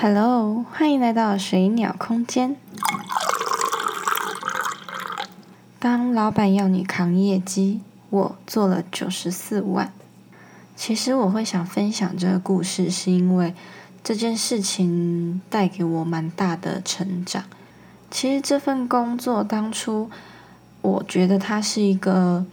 Hello，欢迎来到水鸟空间。当老板要你扛业绩，我做了九十四万。其实我会想分享这个故事，是因为这件事情带给我蛮大的成长。其实这份工作当初，我觉得它是一个，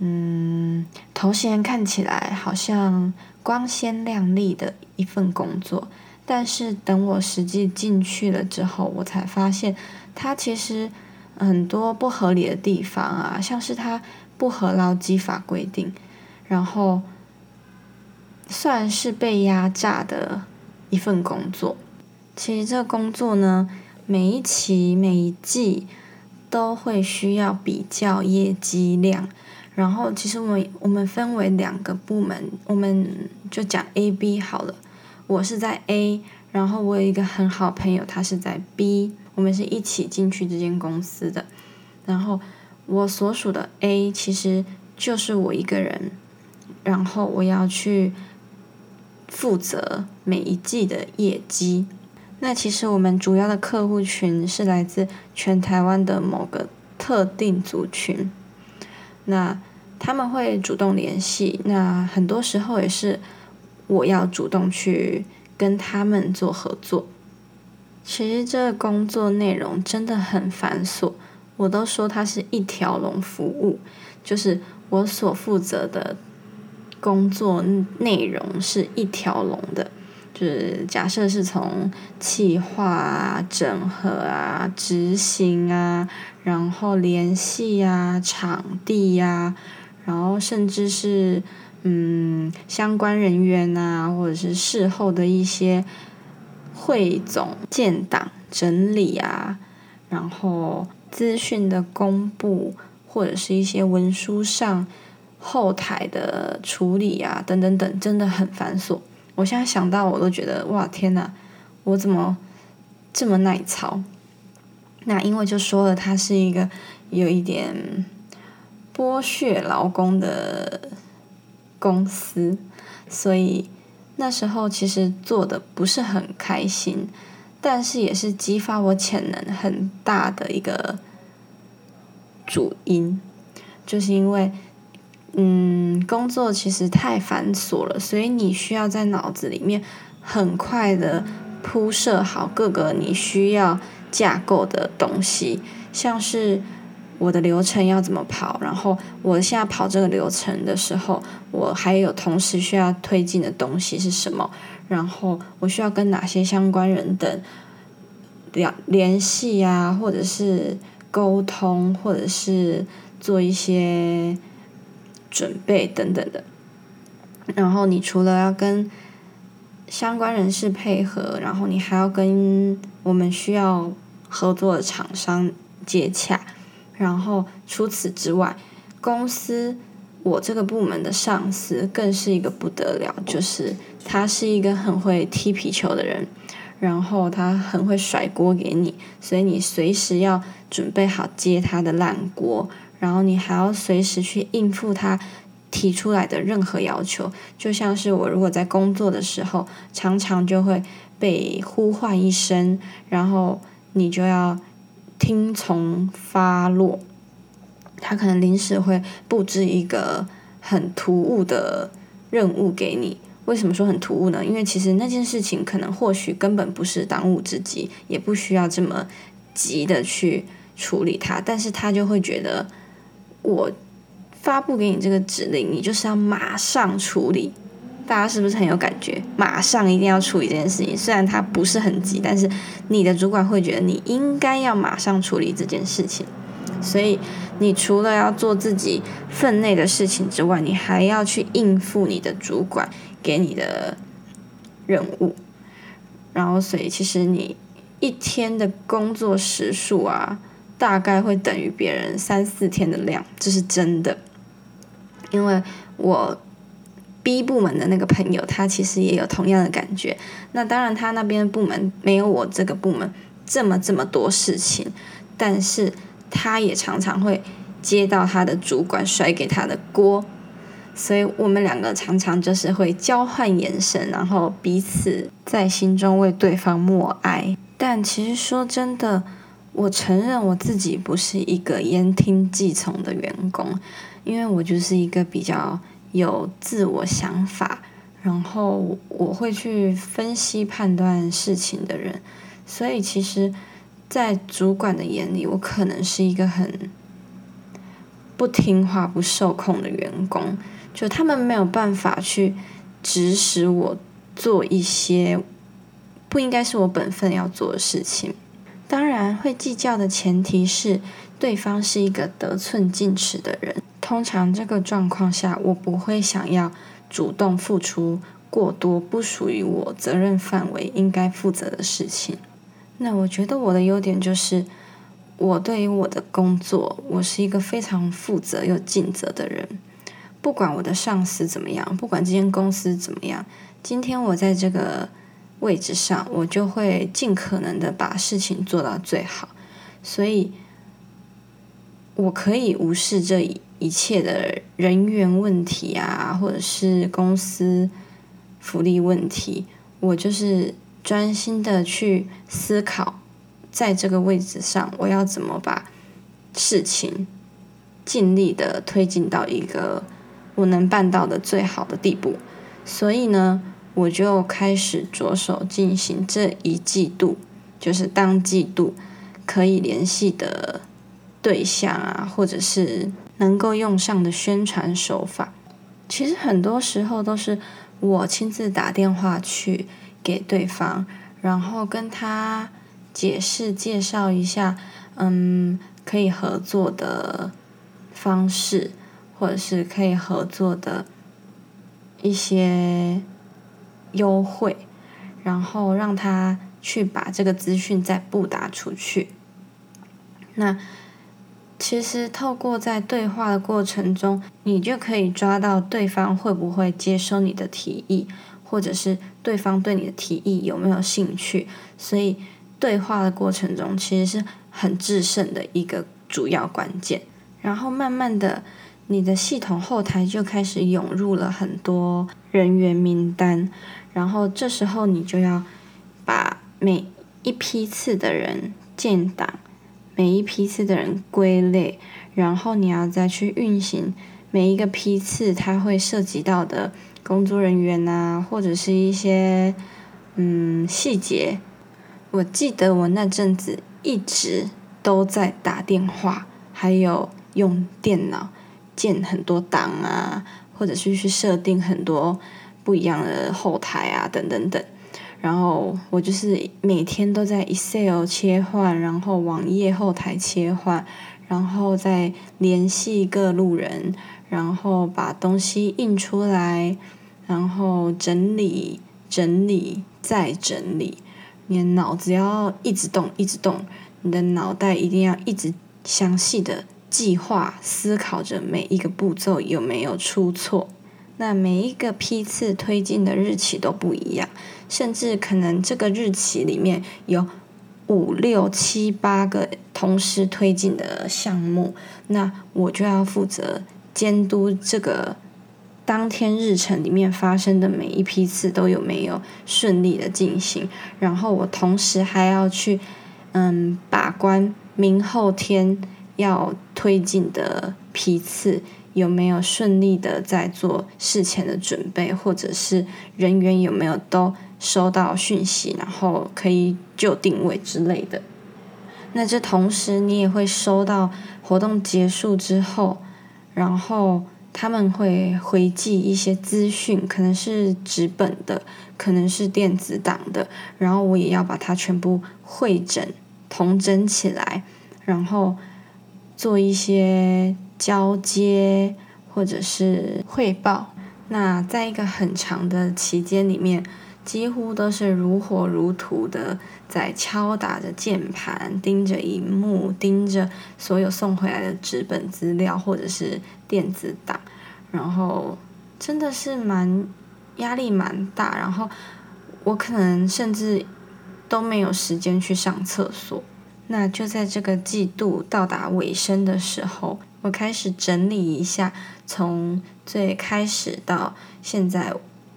嗯，头衔看起来好像光鲜亮丽的一份工作，但是等我实际进去了之后，我才发现它其实。很多不合理的地方啊，像是它不合劳基法规定，然后算是被压榨的一份工作。其实这工作呢，每一期每一季都会需要比较业绩量。然后其实我们我们分为两个部门，我们就讲 A、B 好了。我是在 A，然后我有一个很好朋友，他是在 B。我们是一起进去这间公司的，然后我所属的 A 其实就是我一个人，然后我要去负责每一季的业绩。那其实我们主要的客户群是来自全台湾的某个特定族群，那他们会主动联系，那很多时候也是我要主动去跟他们做合作。其实这个工作内容真的很繁琐，我都说它是一条龙服务，就是我所负责的工作内容是一条龙的，就是假设是从企划啊、整合啊、执行啊，然后联系啊、场地呀，然后甚至是嗯相关人员啊，或者是事后的一些。汇总、建档、整理啊，然后资讯的公布，或者是一些文书上后台的处理啊，等等等，真的很繁琐。我现在想到，我都觉得哇，天哪，我怎么这么耐操？那因为就说了，它是一个有一点剥削劳工的公司，所以。那时候其实做的不是很开心，但是也是激发我潜能很大的一个主因，就是因为，嗯，工作其实太繁琐了，所以你需要在脑子里面很快的铺设好各个你需要架构的东西，像是。我的流程要怎么跑？然后我现在跑这个流程的时候，我还有同时需要推进的东西是什么？然后我需要跟哪些相关人等联联系啊，或者是沟通，或者是做一些准备等等的。然后你除了要跟相关人士配合，然后你还要跟我们需要合作的厂商接洽。然后除此之外，公司我这个部门的上司更是一个不得了，就是他是一个很会踢皮球的人，然后他很会甩锅给你，所以你随时要准备好接他的烂锅，然后你还要随时去应付他提出来的任何要求。就像是我如果在工作的时候，常常就会被呼唤一声，然后你就要。听从发落，他可能临时会布置一个很突兀的任务给你。为什么说很突兀呢？因为其实那件事情可能或许根本不是当务之急，也不需要这么急的去处理它。但是他就会觉得，我发布给你这个指令，你就是要马上处理。大家是不是很有感觉？马上一定要处理这件事情，虽然它不是很急，但是你的主管会觉得你应该要马上处理这件事情。所以，你除了要做自己分内的事情之外，你还要去应付你的主管给你的任务。然后，所以其实你一天的工作时数啊，大概会等于别人三四天的量，这是真的。因为我。B 部门的那个朋友，他其实也有同样的感觉。那当然，他那边部门没有我这个部门这么这么多事情，但是他也常常会接到他的主管甩给他的锅，所以我们两个常常就是会交换眼神，然后彼此在心中为对方默哀。但其实说真的，我承认我自己不是一个言听计从的员工，因为我就是一个比较有自我想法，然后我会去分析判断事情的人。所以其实，在主管的眼里，我可能是一个很不听话、不受控的员工。就他们没有办法去指使我做一些不应该是我本分要做的事情。当然，会计较的前提是对方是一个得寸进尺的人。通常这个状况下，我不会想要主动付出过多不属于我责任范围应该负责的事情。那我觉得我的优点就是，我对于我的工作，我是一个非常负责又尽责的人。不管我的上司怎么样，不管这间公司怎么样，今天我在这个位置上，我就会尽可能的把事情做到最好。所以，我可以无视这一一切的人员问题啊，或者是公司福利问题，我就是专心的去思考，在这个位置上，我要怎么把事情尽力的推进到一个。我能办到的最好的地步，所以呢，我就开始着手进行这一季度，就是当季度可以联系的对象啊，或者是能够用上的宣传手法。其实很多时候都是我亲自打电话去给对方，然后跟他解释介绍一下，嗯，可以合作的方式。或者是可以合作的一些优惠，然后让他去把这个资讯再布达出去。那其实透过在对话的过程中，你就可以抓到对方会不会接收你的提议，或者是对方对你的提议有没有兴趣。所以对话的过程中，其实是很制胜的一个主要关键。然后慢慢的。你的系统后台就开始涌入了很多人员名单，然后这时候你就要把每一批次的人建档，每一批次的人归类，然后你要再去运行每一个批次，它会涉及到的工作人员呐，或者是一些嗯细节。我记得我那阵子一直都在打电话，还有用电脑。建很多档啊，或者是去设定很多不一样的后台啊，等等等。然后我就是每天都在 Excel 切换，然后网页后台切换，然后再联系各路人，然后把东西印出来，然后整理整理再整理。你的脑子要一直动，一直动，你的脑袋一定要一直详细的。计划思考着每一个步骤有没有出错，那每一个批次推进的日期都不一样，甚至可能这个日期里面有五六七八个同时推进的项目，那我就要负责监督这个当天日程里面发生的每一批次都有没有顺利的进行，然后我同时还要去嗯把关明后天。要推进的批次有没有顺利的在做事前的准备，或者是人员有没有都收到讯息，然后可以就定位之类的。那这同时你也会收到活动结束之后，然后他们会回寄一些资讯，可能是纸本的，可能是电子档的，然后我也要把它全部汇整、统整起来，然后。做一些交接或者是汇报，那在一个很长的期间里面，几乎都是如火如荼的在敲打着键盘，盯着荧幕，盯着所有送回来的纸本资料或者是电子档，然后真的是蛮压力蛮大，然后我可能甚至都没有时间去上厕所。那就在这个季度到达尾声的时候，我开始整理一下，从最开始到现在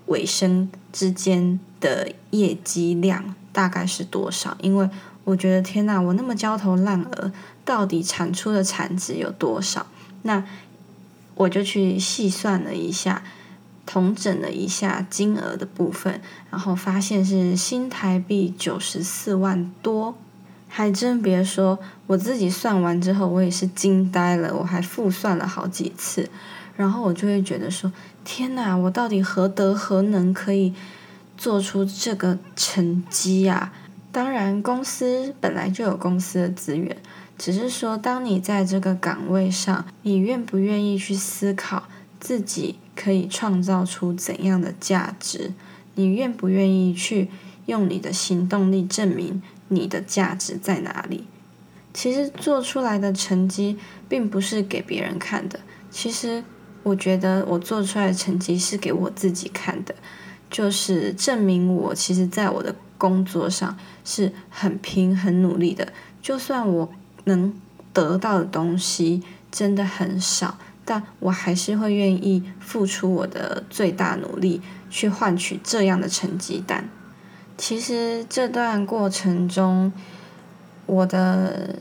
尾声之间的业绩量大概是多少？因为我觉得天呐，我那么焦头烂额，到底产出的产值有多少？那我就去细算了一下，统整了一下金额的部分，然后发现是新台币九十四万多。还真别说，我自己算完之后，我也是惊呆了。我还复算了好几次，然后我就会觉得说：天哪，我到底何德何能可以做出这个成绩啊？当然，公司本来就有公司的资源，只是说，当你在这个岗位上，你愿不愿意去思考自己可以创造出怎样的价值？你愿不愿意去用你的行动力证明？你的价值在哪里？其实做出来的成绩并不是给别人看的。其实我觉得我做出来的成绩是给我自己看的，就是证明我其实在我的工作上是很拼、很努力的。就算我能得到的东西真的很少，但我还是会愿意付出我的最大努力去换取这样的成绩单。其实这段过程中，我的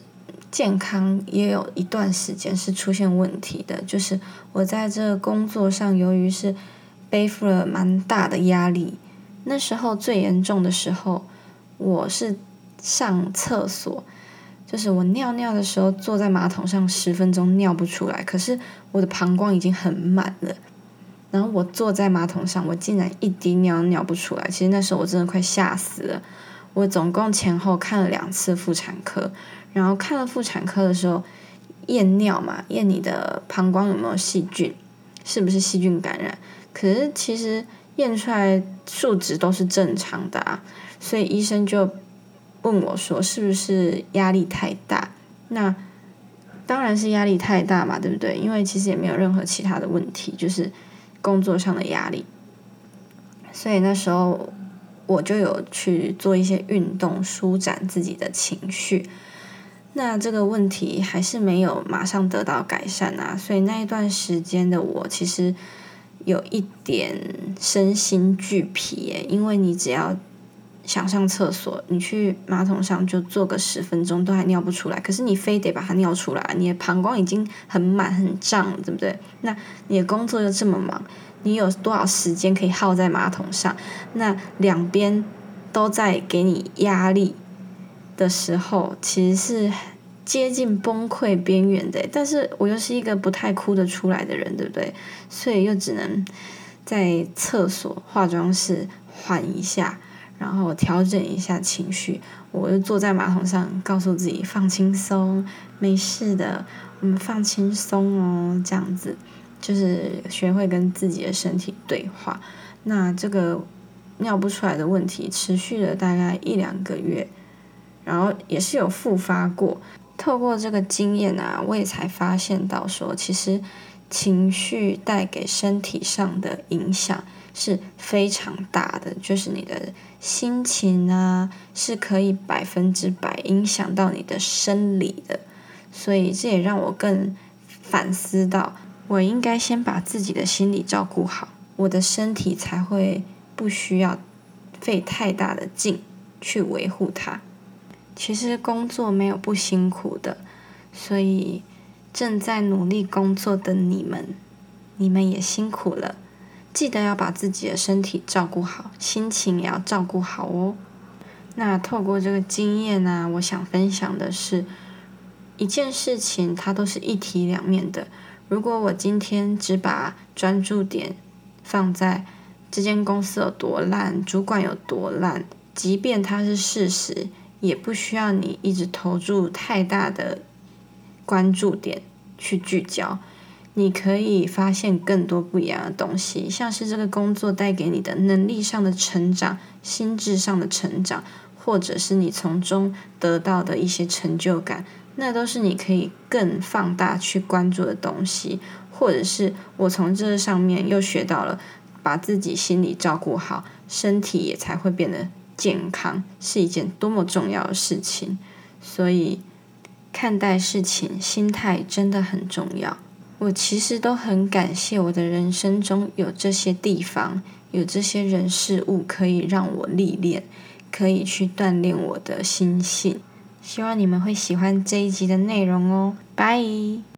健康也有一段时间是出现问题的。就是我在这工作上，由于是背负了蛮大的压力，那时候最严重的时候，我是上厕所，就是我尿尿的时候坐在马桶上十分钟尿不出来，可是我的膀胱已经很满了。然后我坐在马桶上，我竟然一滴尿尿不出来。其实那时候我真的快吓死了。我总共前后看了两次妇产科，然后看了妇产科的时候验尿嘛，验你的膀胱有没有细菌，是不是细菌感染。可是其实验出来数值都是正常的啊，所以医生就问我说是不是压力太大？那当然是压力太大嘛，对不对？因为其实也没有任何其他的问题，就是。工作上的压力，所以那时候我就有去做一些运动，舒展自己的情绪。那这个问题还是没有马上得到改善啊，所以那一段时间的我其实有一点身心俱疲耶，因为你只要。想上厕所，你去马桶上就坐个十分钟，都还尿不出来。可是你非得把它尿出来，你的膀胱已经很满很胀，对不对？那你的工作又这么忙，你有多少时间可以耗在马桶上？那两边都在给你压力的时候，其实是接近崩溃边缘的。但是我又是一个不太哭得出来的人，对不对？所以又只能在厕所化妆室缓一下。然后调整一下情绪，我就坐在马桶上，告诉自己放轻松，没事的，我们放轻松哦，这样子就是学会跟自己的身体对话。那这个尿不出来的问题持续了大概一两个月，然后也是有复发过。透过这个经验啊，我也才发现到说，其实情绪带给身体上的影响。是非常大的，就是你的心情啊，是可以百分之百影响到你的生理的，所以这也让我更反思到，我应该先把自己的心理照顾好，我的身体才会不需要费太大的劲去维护它。其实工作没有不辛苦的，所以正在努力工作的你们，你们也辛苦了。记得要把自己的身体照顾好，心情也要照顾好哦。那透过这个经验呢，我想分享的是，一件事情它都是一体两面的。如果我今天只把专注点放在这间公司有多烂，主管有多烂，即便它是事实，也不需要你一直投注太大的关注点去聚焦。你可以发现更多不一样的东西，像是这个工作带给你的能力上的成长、心智上的成长，或者是你从中得到的一些成就感，那都是你可以更放大去关注的东西。或者是我从这上面又学到了，把自己心理照顾好，身体也才会变得健康，是一件多么重要的事情。所以看待事情心态真的很重要。我其实都很感谢我的人生中有这些地方，有这些人事物可以让我历练，可以去锻炼我的心性。希望你们会喜欢这一集的内容哦，拜。